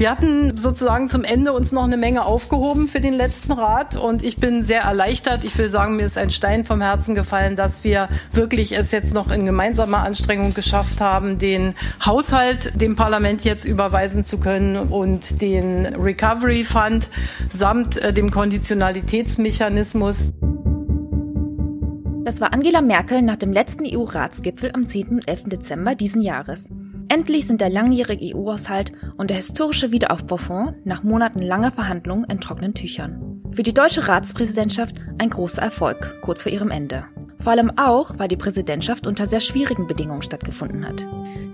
Wir hatten sozusagen zum Ende uns noch eine Menge aufgehoben für den letzten Rat und ich bin sehr erleichtert. Ich will sagen, mir ist ein Stein vom Herzen gefallen, dass wir wirklich es jetzt noch in gemeinsamer Anstrengung geschafft haben, den Haushalt dem Parlament jetzt überweisen zu können und den Recovery Fund samt äh, dem Konditionalitätsmechanismus. Das war Angela Merkel nach dem letzten EU-Ratsgipfel am 10. und 11. Dezember diesen Jahres. Endlich sind der langjährige EU-Haushalt und der historische Wiederaufbaufonds nach Monaten langer Verhandlungen in trockenen Tüchern. Für die deutsche Ratspräsidentschaft ein großer Erfolg, kurz vor ihrem Ende. Vor allem auch, weil die Präsidentschaft unter sehr schwierigen Bedingungen stattgefunden hat.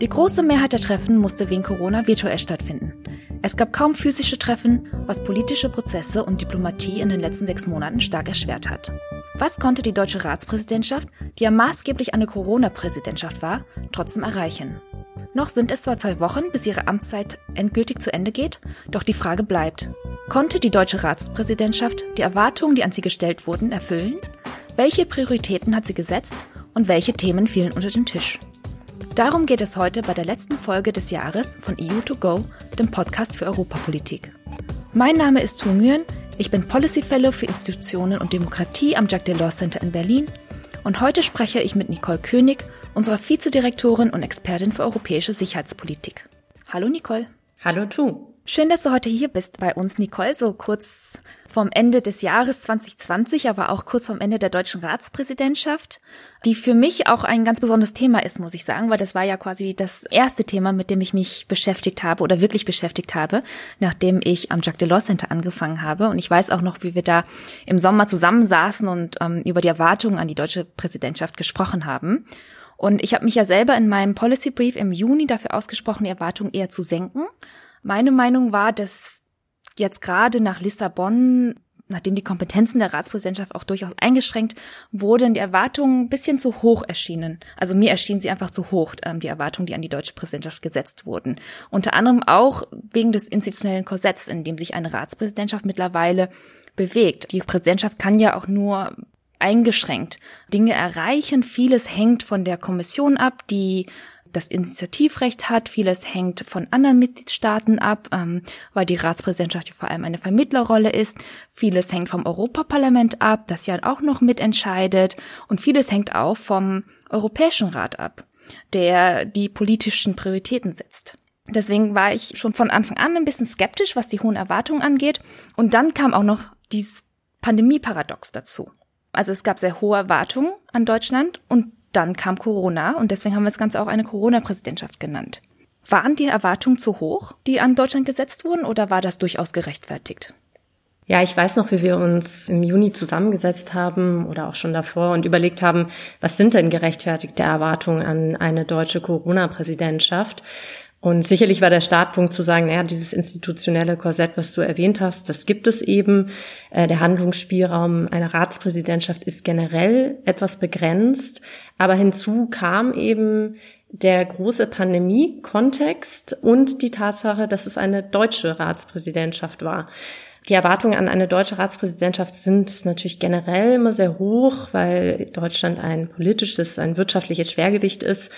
Die große Mehrheit der Treffen musste wegen Corona virtuell stattfinden. Es gab kaum physische Treffen, was politische Prozesse und Diplomatie in den letzten sechs Monaten stark erschwert hat. Was konnte die deutsche Ratspräsidentschaft, die ja maßgeblich eine Corona-Präsidentschaft war, trotzdem erreichen? Noch sind es zwar zwei Wochen, bis ihre Amtszeit endgültig zu Ende geht, doch die Frage bleibt. Konnte die deutsche Ratspräsidentschaft die Erwartungen, die an sie gestellt wurden, erfüllen? Welche Prioritäten hat sie gesetzt und welche Themen fielen unter den Tisch? Darum geht es heute bei der letzten Folge des Jahres von EU2Go, dem Podcast für Europapolitik. Mein Name ist Tu Nguyen, ich bin Policy Fellow für Institutionen und Demokratie am Jacques Delors Center in Berlin und heute spreche ich mit Nicole König unserer Vizedirektorin und Expertin für europäische Sicherheitspolitik. Hallo Nicole. Hallo Tu. Schön, dass du heute hier bist bei uns, Nicole, so kurz vorm Ende des Jahres 2020, aber auch kurz vorm Ende der deutschen Ratspräsidentschaft, die für mich auch ein ganz besonderes Thema ist, muss ich sagen, weil das war ja quasi das erste Thema, mit dem ich mich beschäftigt habe oder wirklich beschäftigt habe, nachdem ich am Jacques Delors Center angefangen habe. Und ich weiß auch noch, wie wir da im Sommer zusammensaßen und ähm, über die Erwartungen an die deutsche Präsidentschaft gesprochen haben. Und ich habe mich ja selber in meinem Policy Brief im Juni dafür ausgesprochen, die Erwartungen eher zu senken. Meine Meinung war, dass jetzt gerade nach Lissabon, nachdem die Kompetenzen der Ratspräsidentschaft auch durchaus eingeschränkt wurden, die Erwartungen ein bisschen zu hoch erschienen. Also mir erschienen sie einfach zu hoch, ähm, die Erwartungen, die an die deutsche Präsidentschaft gesetzt wurden. Unter anderem auch wegen des institutionellen Korsetts, in dem sich eine Ratspräsidentschaft mittlerweile bewegt. Die Präsidentschaft kann ja auch nur eingeschränkt Dinge erreichen. Vieles hängt von der Kommission ab, die das Initiativrecht hat. Vieles hängt von anderen Mitgliedstaaten ab, ähm, weil die Ratspräsidentschaft vor allem eine Vermittlerrolle ist. Vieles hängt vom Europaparlament ab, das ja auch noch mitentscheidet. Und vieles hängt auch vom Europäischen Rat ab, der die politischen Prioritäten setzt. Deswegen war ich schon von Anfang an ein bisschen skeptisch, was die hohen Erwartungen angeht. Und dann kam auch noch dieses Pandemieparadox dazu. Also es gab sehr hohe Erwartungen an Deutschland und dann kam Corona und deswegen haben wir das Ganze auch eine Corona-Präsidentschaft genannt. Waren die Erwartungen zu hoch, die an Deutschland gesetzt wurden, oder war das durchaus gerechtfertigt? Ja, ich weiß noch, wie wir uns im Juni zusammengesetzt haben oder auch schon davor und überlegt haben, was sind denn gerechtfertigte Erwartungen an eine deutsche Corona-Präsidentschaft? Und sicherlich war der Startpunkt zu sagen, naja, dieses institutionelle Korsett, was du erwähnt hast, das gibt es eben. Äh, der Handlungsspielraum einer Ratspräsidentschaft ist generell etwas begrenzt. Aber hinzu kam eben der große Pandemie-Kontext und die Tatsache, dass es eine deutsche Ratspräsidentschaft war. Die Erwartungen an eine deutsche Ratspräsidentschaft sind natürlich generell immer sehr hoch, weil Deutschland ein politisches, ein wirtschaftliches Schwergewicht ist.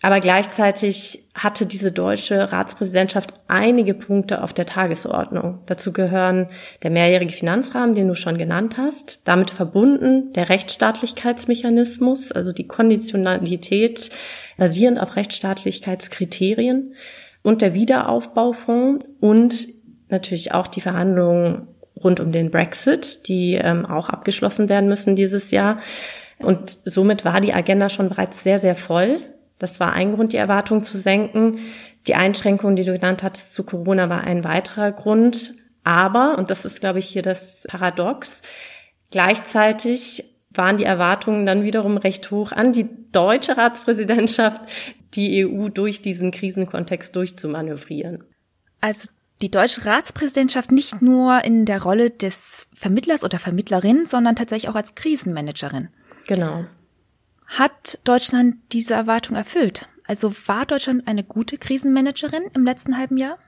Aber gleichzeitig hatte diese deutsche Ratspräsidentschaft einige Punkte auf der Tagesordnung. Dazu gehören der mehrjährige Finanzrahmen, den du schon genannt hast, damit verbunden der Rechtsstaatlichkeitsmechanismus, also die Konditionalität basierend auf Rechtsstaatlichkeitskriterien und der Wiederaufbaufonds und natürlich auch die Verhandlungen rund um den Brexit, die ähm, auch abgeschlossen werden müssen dieses Jahr. Und somit war die Agenda schon bereits sehr, sehr voll. Das war ein Grund, die Erwartung zu senken. Die Einschränkung, die du genannt hattest zu Corona, war ein weiterer Grund. Aber, und das ist, glaube ich, hier das Paradox, gleichzeitig waren die Erwartungen dann wiederum recht hoch an die deutsche Ratspräsidentschaft, die EU durch diesen Krisenkontext durchzumanövrieren. Also die deutsche Ratspräsidentschaft nicht nur in der Rolle des Vermittlers oder Vermittlerin, sondern tatsächlich auch als Krisenmanagerin. Genau. Hat Deutschland diese Erwartung erfüllt? Also war Deutschland eine gute Krisenmanagerin im letzten halben Jahr?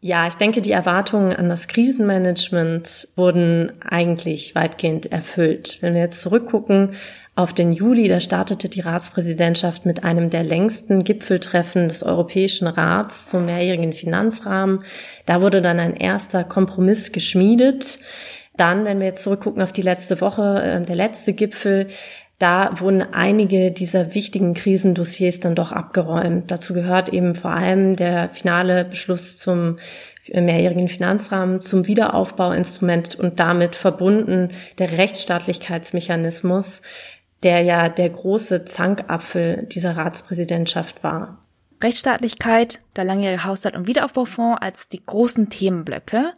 Ja, ich denke, die Erwartungen an das Krisenmanagement wurden eigentlich weitgehend erfüllt. Wenn wir jetzt zurückgucken auf den Juli, da startete die Ratspräsidentschaft mit einem der längsten Gipfeltreffen des Europäischen Rats zum mehrjährigen Finanzrahmen. Da wurde dann ein erster Kompromiss geschmiedet. Dann, wenn wir jetzt zurückgucken auf die letzte Woche, äh, der letzte Gipfel, da wurden einige dieser wichtigen Krisendossiers dann doch abgeräumt. Dazu gehört eben vor allem der finale Beschluss zum mehrjährigen Finanzrahmen, zum Wiederaufbauinstrument und damit verbunden der Rechtsstaatlichkeitsmechanismus, der ja der große Zankapfel dieser Ratspräsidentschaft war. Rechtsstaatlichkeit, der langjährige Haushalt und Wiederaufbaufonds als die großen Themenblöcke.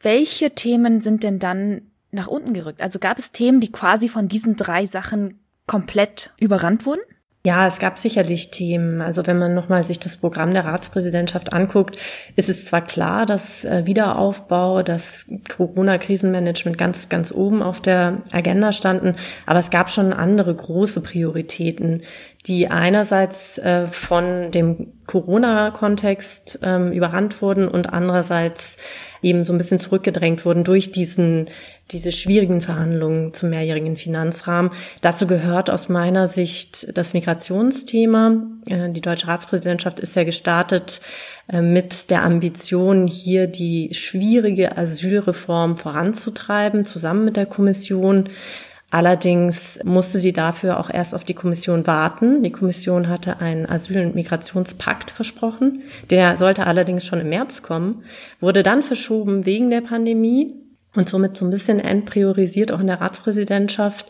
Welche Themen sind denn dann nach unten gerückt? Also gab es Themen, die quasi von diesen drei Sachen komplett überrannt wurden? Ja, es gab sicherlich Themen. Also wenn man nochmal sich das Programm der Ratspräsidentschaft anguckt, ist es zwar klar, dass äh, Wiederaufbau, das Corona-Krisenmanagement ganz, ganz oben auf der Agenda standen, aber es gab schon andere große Prioritäten, die einerseits äh, von dem Corona-Kontext ähm, überrannt wurden und andererseits eben so ein bisschen zurückgedrängt wurden durch diesen, diese schwierigen Verhandlungen zum mehrjährigen Finanzrahmen. Dazu gehört aus meiner Sicht das Migrationsthema. Äh, die deutsche Ratspräsidentschaft ist ja gestartet äh, mit der Ambition, hier die schwierige Asylreform voranzutreiben, zusammen mit der Kommission. Allerdings musste sie dafür auch erst auf die Kommission warten. Die Kommission hatte einen Asyl- und Migrationspakt versprochen. Der sollte allerdings schon im März kommen, wurde dann verschoben wegen der Pandemie und somit so ein bisschen entpriorisiert auch in der Ratspräsidentschaft.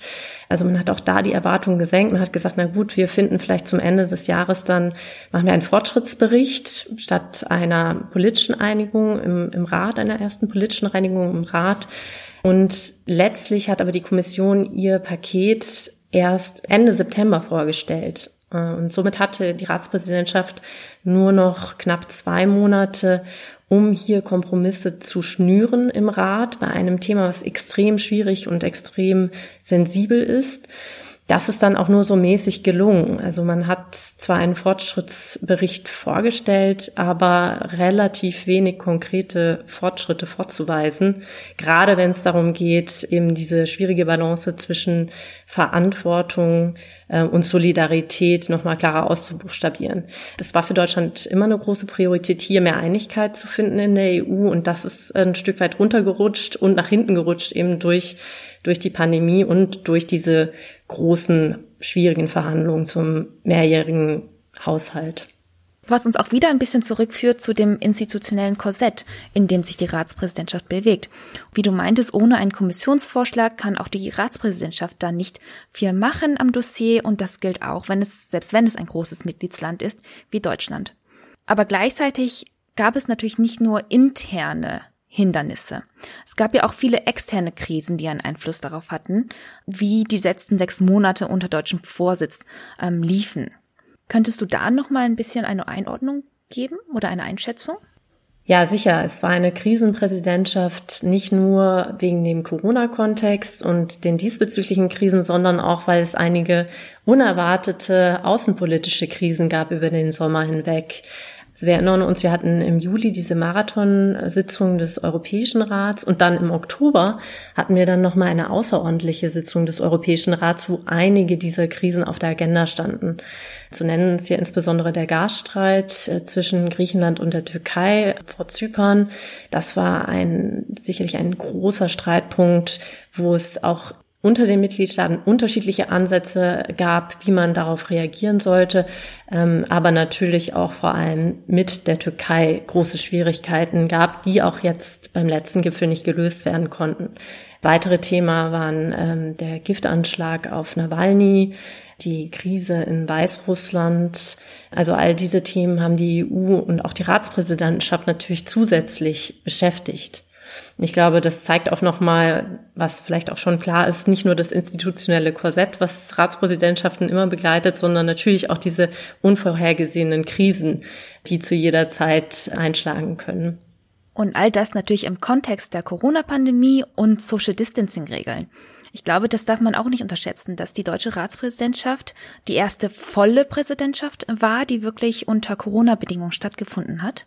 Also man hat auch da die Erwartungen gesenkt. Man hat gesagt, na gut, wir finden vielleicht zum Ende des Jahres dann, machen wir einen Fortschrittsbericht statt einer politischen Einigung im, im Rat, einer ersten politischen Reinigung im Rat und letztlich hat aber die Kommission ihr Paket erst Ende September vorgestellt. Äh, und somit hatte die Ratspräsidentschaft nur noch knapp zwei Monate, um hier Kompromisse zu schnüren im Rat bei einem Thema, was extrem schwierig und extrem sensibel ist. Das ist dann auch nur so mäßig gelungen. Also man hat zwar einen Fortschrittsbericht vorgestellt, aber relativ wenig konkrete Fortschritte vorzuweisen. Gerade wenn es darum geht, eben diese schwierige Balance zwischen Verantwortung äh, und Solidarität nochmal klarer auszubuchstabieren. Das war für Deutschland immer eine große Priorität, hier mehr Einigkeit zu finden in der EU. Und das ist ein Stück weit runtergerutscht und nach hinten gerutscht eben durch durch die Pandemie und durch diese großen, schwierigen Verhandlungen zum mehrjährigen Haushalt. Was uns auch wieder ein bisschen zurückführt zu dem institutionellen Korsett, in dem sich die Ratspräsidentschaft bewegt. Wie du meintest, ohne einen Kommissionsvorschlag kann auch die Ratspräsidentschaft da nicht viel machen am Dossier und das gilt auch, wenn es, selbst wenn es ein großes Mitgliedsland ist, wie Deutschland. Aber gleichzeitig gab es natürlich nicht nur interne Hindernisse. Es gab ja auch viele externe Krisen, die einen Einfluss darauf hatten, wie die letzten sechs Monate unter deutschem Vorsitz ähm, liefen. Könntest du da noch mal ein bisschen eine Einordnung geben oder eine Einschätzung? Ja, sicher. Es war eine Krisenpräsidentschaft nicht nur wegen dem Corona-Kontext und den diesbezüglichen Krisen, sondern auch, weil es einige unerwartete außenpolitische Krisen gab über den Sommer hinweg. Also wir erinnern uns, wir hatten im Juli diese Marathonsitzung des Europäischen Rats und dann im Oktober hatten wir dann nochmal eine außerordentliche Sitzung des Europäischen Rats, wo einige dieser Krisen auf der Agenda standen. Zu nennen ist hier insbesondere der Gasstreit äh, zwischen Griechenland und der Türkei vor Zypern. Das war ein, sicherlich ein großer Streitpunkt, wo es auch unter den Mitgliedstaaten unterschiedliche Ansätze gab, wie man darauf reagieren sollte, ähm, aber natürlich auch vor allem mit der Türkei große Schwierigkeiten gab, die auch jetzt beim letzten Gipfel nicht gelöst werden konnten. Weitere Themen waren ähm, der Giftanschlag auf Nawalny, die Krise in Weißrussland. Also all diese Themen haben die EU und auch die Ratspräsidentschaft natürlich zusätzlich beschäftigt. Ich glaube, das zeigt auch nochmal, was vielleicht auch schon klar ist, nicht nur das institutionelle Korsett, was Ratspräsidentschaften immer begleitet, sondern natürlich auch diese unvorhergesehenen Krisen, die zu jeder Zeit einschlagen können. Und all das natürlich im Kontext der Corona-Pandemie und Social Distancing-Regeln. Ich glaube, das darf man auch nicht unterschätzen, dass die deutsche Ratspräsidentschaft die erste volle Präsidentschaft war, die wirklich unter Corona-Bedingungen stattgefunden hat.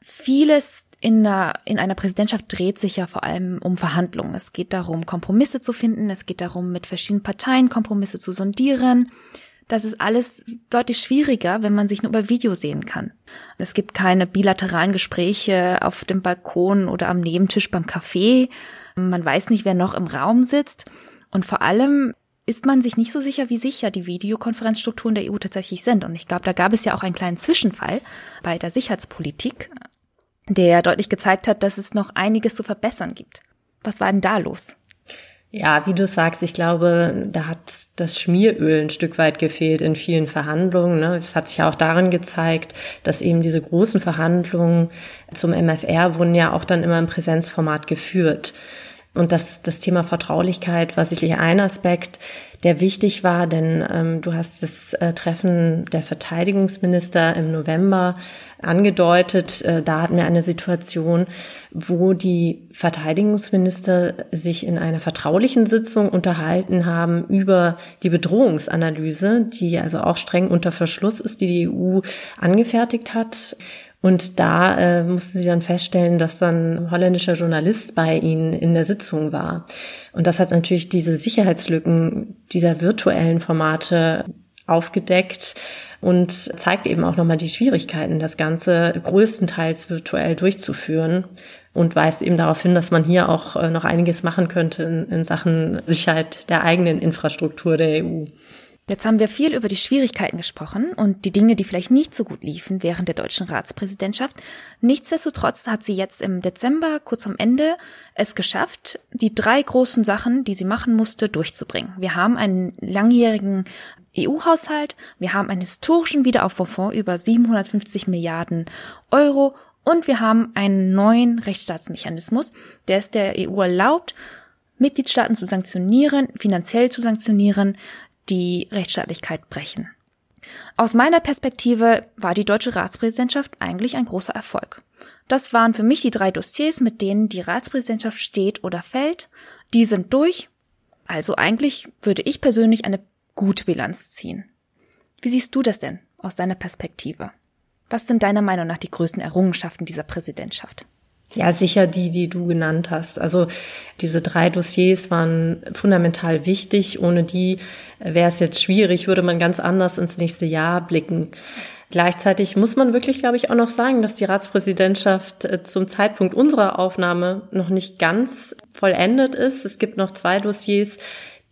Vieles in einer, in einer Präsidentschaft dreht sich ja vor allem um Verhandlungen. Es geht darum, Kompromisse zu finden. Es geht darum, mit verschiedenen Parteien Kompromisse zu sondieren. Das ist alles deutlich schwieriger, wenn man sich nur über Video sehen kann. Es gibt keine bilateralen Gespräche auf dem Balkon oder am Nebentisch beim Café. Man weiß nicht, wer noch im Raum sitzt. Und vor allem ist man sich nicht so sicher, wie sicher die Videokonferenzstrukturen der EU tatsächlich sind. Und ich glaube, da gab es ja auch einen kleinen Zwischenfall bei der Sicherheitspolitik, der deutlich gezeigt hat, dass es noch einiges zu verbessern gibt. Was war denn da los? Ja, wie du sagst, ich glaube, da hat das Schmieröl ein Stück weit gefehlt in vielen Verhandlungen. Ne? Es hat sich ja auch darin gezeigt, dass eben diese großen Verhandlungen zum MFR wurden ja auch dann immer im Präsenzformat geführt. Und das, das Thema Vertraulichkeit war sicherlich ein Aspekt, der wichtig war, denn ähm, du hast das äh, Treffen der Verteidigungsminister im November angedeutet. Äh, da hatten wir eine Situation, wo die Verteidigungsminister sich in einer vertraulichen Sitzung unterhalten haben über die Bedrohungsanalyse, die also auch streng unter Verschluss ist, die die EU angefertigt hat. Und da äh, mussten sie dann feststellen, dass dann ein holländischer Journalist bei ihnen in der Sitzung war. Und das hat natürlich diese Sicherheitslücken dieser virtuellen Formate aufgedeckt und zeigt eben auch nochmal die Schwierigkeiten, das Ganze größtenteils virtuell durchzuführen und weist eben darauf hin, dass man hier auch äh, noch einiges machen könnte in, in Sachen Sicherheit der eigenen Infrastruktur der EU. Jetzt haben wir viel über die Schwierigkeiten gesprochen und die Dinge, die vielleicht nicht so gut liefen während der deutschen Ratspräsidentschaft. Nichtsdestotrotz hat sie jetzt im Dezember, kurz am Ende, es geschafft, die drei großen Sachen, die sie machen musste, durchzubringen. Wir haben einen langjährigen EU-Haushalt, wir haben einen historischen Wiederaufbaufonds über 750 Milliarden Euro und wir haben einen neuen Rechtsstaatsmechanismus, der es der EU erlaubt, Mitgliedstaaten zu sanktionieren, finanziell zu sanktionieren, die Rechtsstaatlichkeit brechen. Aus meiner Perspektive war die deutsche Ratspräsidentschaft eigentlich ein großer Erfolg. Das waren für mich die drei Dossiers, mit denen die Ratspräsidentschaft steht oder fällt. Die sind durch. Also eigentlich würde ich persönlich eine gute Bilanz ziehen. Wie siehst du das denn aus deiner Perspektive? Was sind deiner Meinung nach die größten Errungenschaften dieser Präsidentschaft? Ja, sicher die, die du genannt hast. Also diese drei Dossiers waren fundamental wichtig. Ohne die wäre es jetzt schwierig, würde man ganz anders ins nächste Jahr blicken. Gleichzeitig muss man wirklich, glaube ich, auch noch sagen, dass die Ratspräsidentschaft äh, zum Zeitpunkt unserer Aufnahme noch nicht ganz vollendet ist. Es gibt noch zwei Dossiers,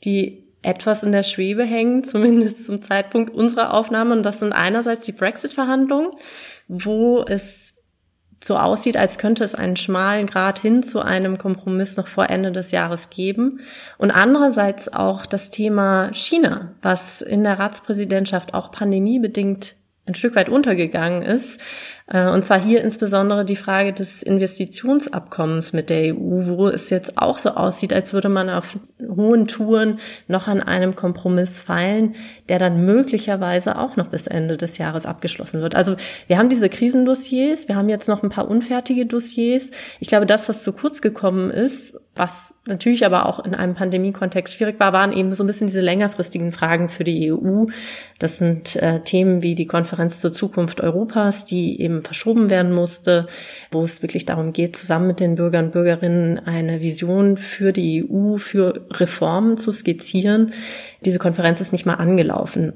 die etwas in der Schwebe hängen, zumindest zum Zeitpunkt unserer Aufnahme. Und das sind einerseits die Brexit-Verhandlungen, wo es so aussieht, als könnte es einen schmalen Grad hin zu einem Kompromiss noch vor Ende des Jahres geben. Und andererseits auch das Thema China, was in der Ratspräsidentschaft auch pandemiebedingt ein Stück weit untergegangen ist. Äh, und zwar hier insbesondere die Frage des Investitionsabkommens mit der EU, wo es jetzt auch so aussieht, als würde man auf hohen Touren noch an einem Kompromiss feilen, der dann möglicherweise auch noch bis Ende des Jahres abgeschlossen wird. Also wir haben diese Krisendossiers, wir haben jetzt noch ein paar unfertige Dossiers. Ich glaube, das, was zu kurz gekommen ist, was natürlich aber auch in einem Pandemiekontext schwierig war, waren eben so ein bisschen diese längerfristigen Fragen für die EU. Das sind äh, Themen wie die Konferenz zur Zukunft Europas, die eben verschoben werden musste, wo es wirklich darum geht, zusammen mit den Bürgern und Bürgerinnen eine Vision für die EU, für Reformen zu skizzieren. Diese Konferenz ist nicht mal angelaufen.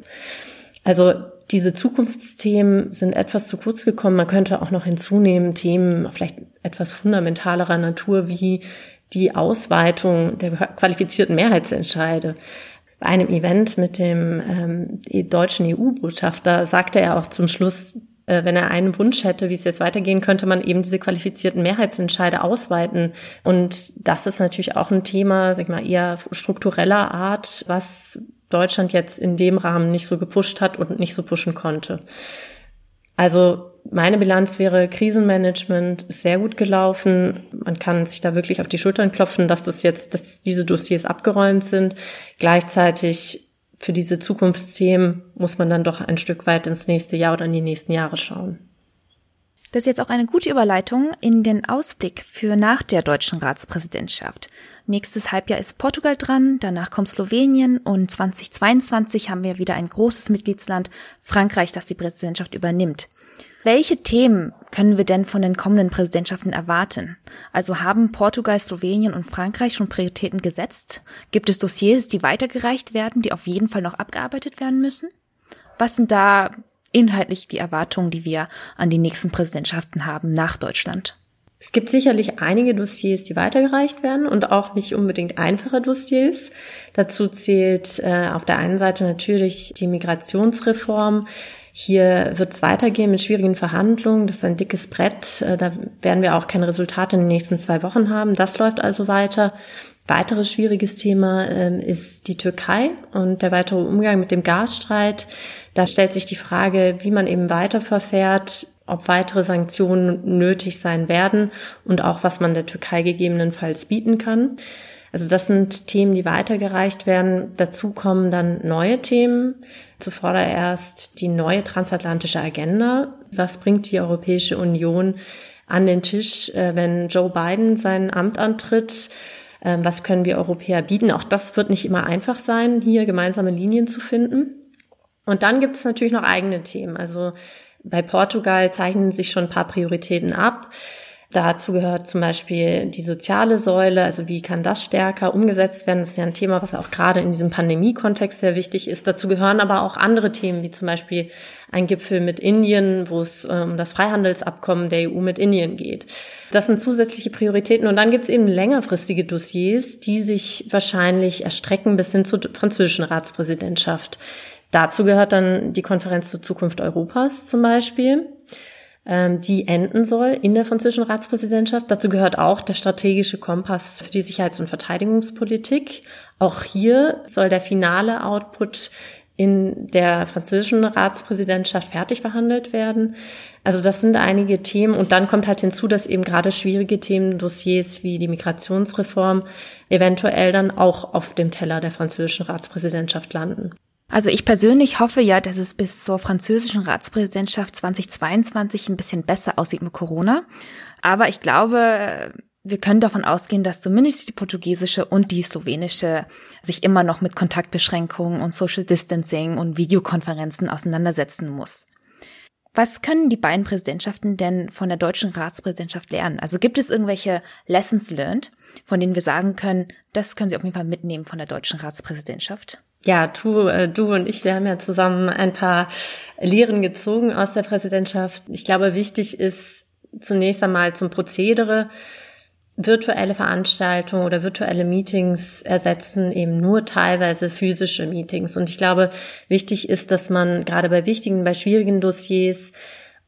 Also diese Zukunftsthemen sind etwas zu kurz gekommen. Man könnte auch noch hinzunehmen Themen vielleicht etwas fundamentalerer Natur wie die Ausweitung der qualifizierten Mehrheitsentscheide. Bei einem Event mit dem ähm, deutschen EU-Botschafter sagte er auch zum Schluss, wenn er einen Wunsch hätte, wie es jetzt weitergehen, könnte man eben diese qualifizierten Mehrheitsentscheide ausweiten. Und das ist natürlich auch ein Thema, sag ich mal, eher struktureller Art, was Deutschland jetzt in dem Rahmen nicht so gepusht hat und nicht so pushen konnte. Also meine Bilanz wäre, Krisenmanagement ist sehr gut gelaufen. Man kann sich da wirklich auf die Schultern klopfen, dass das jetzt, dass diese Dossiers abgeräumt sind. Gleichzeitig für diese Zukunftsthemen muss man dann doch ein Stück weit ins nächste Jahr oder in die nächsten Jahre schauen. Das ist jetzt auch eine gute Überleitung in den Ausblick für nach der deutschen Ratspräsidentschaft. Nächstes Halbjahr ist Portugal dran, danach kommt Slowenien und 2022 haben wir wieder ein großes Mitgliedsland, Frankreich, das die Präsidentschaft übernimmt. Welche Themen können wir denn von den kommenden Präsidentschaften erwarten? Also haben Portugal, Slowenien und Frankreich schon Prioritäten gesetzt? Gibt es Dossiers, die weitergereicht werden, die auf jeden Fall noch abgearbeitet werden müssen? Was sind da inhaltlich die Erwartungen, die wir an die nächsten Präsidentschaften haben nach Deutschland? Es gibt sicherlich einige Dossiers, die weitergereicht werden und auch nicht unbedingt einfache Dossiers. Dazu zählt äh, auf der einen Seite natürlich die Migrationsreform. Hier wird es weitergehen mit schwierigen Verhandlungen. Das ist ein dickes Brett. Äh, da werden wir auch keine Resultate in den nächsten zwei Wochen haben. Das läuft also weiter. Weiteres schwieriges Thema ähm, ist die Türkei und der weitere Umgang mit dem Gasstreit. Da stellt sich die Frage, wie man eben weiterverfährt, ob weitere Sanktionen nötig sein werden und auch was man der Türkei gegebenenfalls bieten kann. Also das sind Themen, die weitergereicht werden. Dazu kommen dann neue Themen. Zuvor erst die neue transatlantische Agenda. Was bringt die Europäische Union an den Tisch, äh, wenn Joe Biden sein Amt antritt? Ähm, was können wir Europäer bieten? Auch das wird nicht immer einfach sein, hier gemeinsame Linien zu finden. Und dann gibt es natürlich noch eigene Themen. Also bei Portugal zeichnen sich schon ein paar Prioritäten ab. Dazu gehört zum Beispiel die soziale Säule, also wie kann das stärker umgesetzt werden? Das ist ja ein Thema, was auch gerade in diesem Pandemie-Kontext sehr wichtig ist. Dazu gehören aber auch andere Themen, wie zum Beispiel ein Gipfel mit Indien, wo es um ähm, das Freihandelsabkommen der EU mit Indien geht. Das sind zusätzliche Prioritäten. Und dann gibt es eben längerfristige Dossiers, die sich wahrscheinlich erstrecken bis hin zur französischen Ratspräsidentschaft. Dazu gehört dann die Konferenz zur Zukunft Europas zum Beispiel ähm, die enden soll in der französischen Ratspräsidentschaft. Dazu gehört auch der strategische Kompass für die Sicherheits- und Verteidigungspolitik. Auch hier soll der finale Output in der französischen Ratspräsidentschaft fertig verhandelt werden. Also das sind einige Themen und dann kommt halt hinzu, dass eben gerade schwierige Themen, Dossiers wie die Migrationsreform eventuell dann auch auf dem Teller der französischen Ratspräsidentschaft landen. Also ich persönlich hoffe ja, dass es bis zur französischen Ratspräsidentschaft 2022 ein bisschen besser aussieht mit Corona. Aber ich glaube, wir können davon ausgehen, dass zumindest die portugiesische und die slowenische sich immer noch mit Kontaktbeschränkungen und Social Distancing und Videokonferenzen auseinandersetzen muss. Was können die beiden Präsidentschaften denn von der deutschen Ratspräsidentschaft lernen? Also gibt es irgendwelche Lessons learned, von denen wir sagen können, das können Sie auf jeden Fall mitnehmen von der deutschen Ratspräsidentschaft? Ja, du, äh, du und ich, wir haben ja zusammen ein paar Lehren gezogen aus der Präsidentschaft. Ich glaube, wichtig ist zunächst einmal zum Prozedere. Virtuelle Veranstaltungen oder virtuelle Meetings ersetzen eben nur teilweise physische Meetings. Und ich glaube, wichtig ist, dass man gerade bei wichtigen, bei schwierigen Dossiers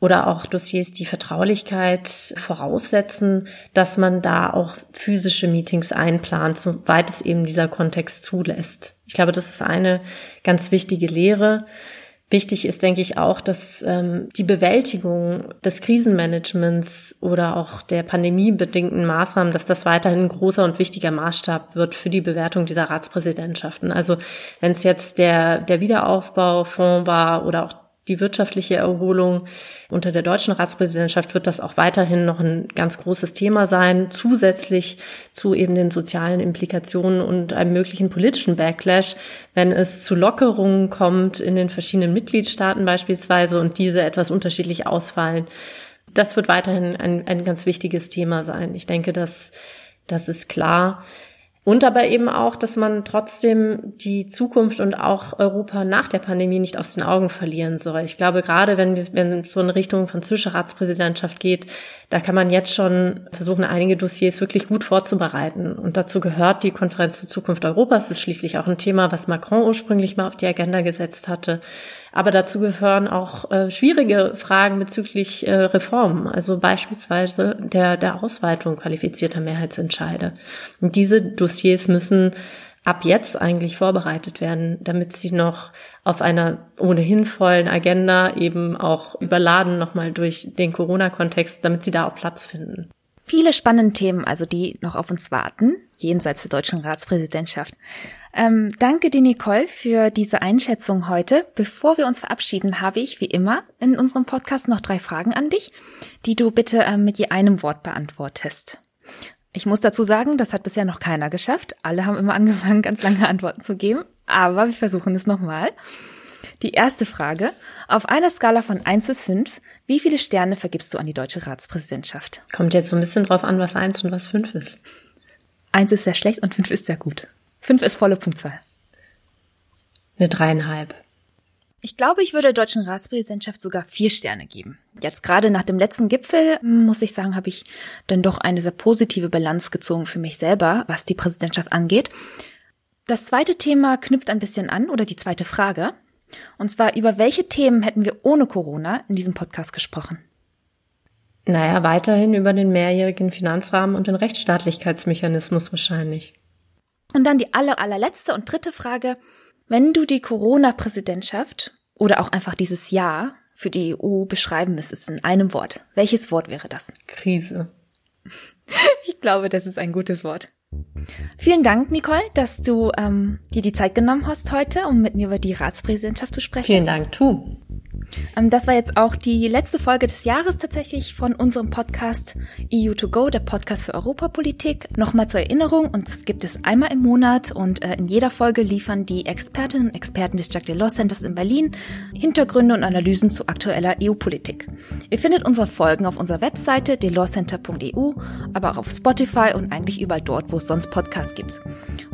oder auch Dossiers, die Vertraulichkeit voraussetzen, dass man da auch physische Meetings einplant, soweit es eben dieser Kontext zulässt. Ich glaube, das ist eine ganz wichtige Lehre. Wichtig ist, denke ich, auch, dass ähm, die Bewältigung des Krisenmanagements oder auch der pandemiebedingten Maßnahmen, dass das weiterhin ein großer und wichtiger Maßstab wird für die Bewertung dieser Ratspräsidentschaften. Also wenn es jetzt der, der Wiederaufbaufonds war oder auch die wirtschaftliche Erholung. Unter der deutschen Ratspräsidentschaft wird das auch weiterhin noch ein ganz großes Thema sein, zusätzlich zu eben den sozialen Implikationen und einem möglichen politischen Backlash, wenn es zu Lockerungen kommt in den verschiedenen Mitgliedstaaten beispielsweise und diese etwas unterschiedlich ausfallen. Das wird weiterhin ein, ein ganz wichtiges Thema sein. Ich denke, dass das ist klar. Und aber eben auch, dass man trotzdem die Zukunft und auch Europa nach der Pandemie nicht aus den Augen verlieren soll. Ich glaube, gerade wenn, wenn es so in Richtung französische Ratspräsidentschaft geht, da kann man jetzt schon versuchen, einige Dossiers wirklich gut vorzubereiten. Und dazu gehört die Konferenz zur Zukunft Europas. Das ist schließlich auch ein Thema, was Macron ursprünglich mal auf die Agenda gesetzt hatte. Aber dazu gehören auch äh, schwierige Fragen bezüglich äh, Reformen, also beispielsweise der, der Ausweitung qualifizierter Mehrheitsentscheide. Und diese Dossiers müssen ab jetzt eigentlich vorbereitet werden, damit sie noch auf einer ohnehin vollen Agenda eben auch überladen nochmal durch den Corona-Kontext, damit sie da auch Platz finden. Viele spannende Themen, also die noch auf uns warten, jenseits der deutschen Ratspräsidentschaft. Ähm, danke dir, Nicole, für diese Einschätzung heute. Bevor wir uns verabschieden, habe ich, wie immer, in unserem Podcast noch drei Fragen an dich, die du bitte ähm, mit je einem Wort beantwortest. Ich muss dazu sagen, das hat bisher noch keiner geschafft. Alle haben immer angefangen, ganz lange Antworten zu geben, aber wir versuchen es nochmal. Die erste Frage. Auf einer Skala von 1 bis 5, wie viele Sterne vergibst du an die deutsche Ratspräsidentschaft? Kommt jetzt so ein bisschen drauf an, was 1 und was 5 ist. 1 ist sehr schlecht und 5 ist sehr gut. Fünf ist volle Punktzahl. Eine dreieinhalb. Ich glaube, ich würde der deutschen Ratspräsidentschaft sogar vier Sterne geben. Jetzt gerade nach dem letzten Gipfel, muss ich sagen, habe ich dann doch eine sehr positive Bilanz gezogen für mich selber, was die Präsidentschaft angeht. Das zweite Thema knüpft ein bisschen an, oder die zweite Frage. Und zwar, über welche Themen hätten wir ohne Corona in diesem Podcast gesprochen? Naja, weiterhin über den mehrjährigen Finanzrahmen und den Rechtsstaatlichkeitsmechanismus wahrscheinlich. Und dann die aller, allerletzte und dritte Frage. Wenn du die Corona-Präsidentschaft oder auch einfach dieses Jahr für die EU beschreiben müsstest in einem Wort, welches Wort wäre das? Krise. Ich glaube, das ist ein gutes Wort. Vielen Dank, Nicole, dass du ähm, dir die Zeit genommen hast heute, um mit mir über die Ratspräsidentschaft zu sprechen. Vielen Dank, Tu. Ähm, das war jetzt auch die letzte Folge des Jahres tatsächlich von unserem Podcast EU2Go, der Podcast für Europapolitik. Nochmal zur Erinnerung, und es gibt es einmal im Monat und äh, in jeder Folge liefern die Expertinnen und Experten des Jacques Delors Centers in Berlin Hintergründe und Analysen zu aktueller EU-Politik. Ihr findet unsere Folgen auf unserer Webseite delorscenter.eu, aber auch auf Spotify und eigentlich überall dort, wo es sonst Podcasts gibt.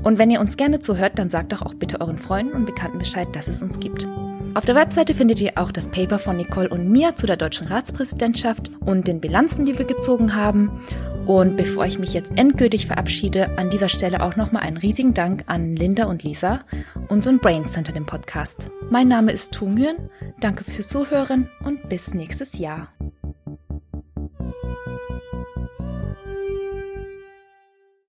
Und wenn ihr uns gerne zuhört, dann sagt doch auch bitte euren Freunden und Bekannten Bescheid, dass es uns gibt. Auf der Webseite findet ihr auch das Paper von Nicole und mir zu der deutschen Ratspräsidentschaft und den Bilanzen, die wir gezogen haben. Und bevor ich mich jetzt endgültig verabschiede, an dieser Stelle auch nochmal einen riesigen Dank an Linda und Lisa, unseren Brains hinter dem Podcast. Mein Name ist Tu Nguyen, danke fürs Zuhören und bis nächstes Jahr.